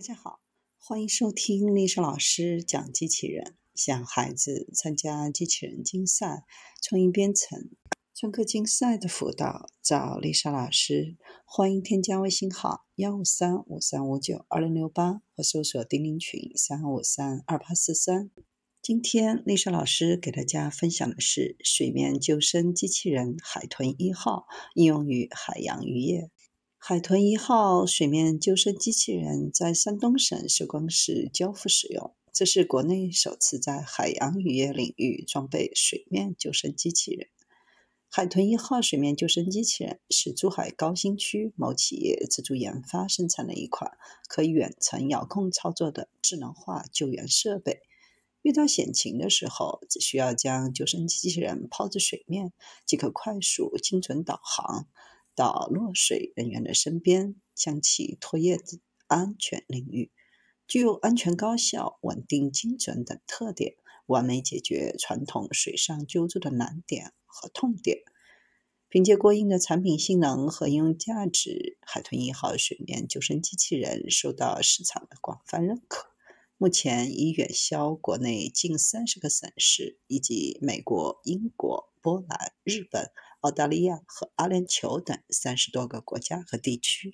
大家好，欢迎收听丽莎老师讲机器人。想孩子参加机器人竞赛、创意编程、创客竞赛的辅导，找丽莎老师。欢迎添加微信号幺五三五三五九二零六八，或搜索钉钉群三五三二八四三。今天丽莎老师给大家分享的是水面救生机器人“海豚一号”应用于海洋渔业。海豚一号水面救生机器人在山东省寿光市交付使用，这是国内首次在海洋渔业领域装备水面救生机器人。海豚一号水面救生机器人是珠海高新区某企业自主研发生产的一款可以远程遥控操作的智能化救援设备。遇到险情的时候，只需要将救生机器人抛至水面，即可快速、精准导航。到落水人员的身边，将其拖曳至安全领域，具有安全、高效、稳定、精准等特点，完美解决传统水上救助的难点和痛点。凭借过硬的产品性能和应用价值，海豚一号水面救生机器人受到市场的广泛认可。目前已远销国内近三十个省市，以及美国、英国、波兰、日本。澳大利亚和阿联酋等三十多个国家和地区。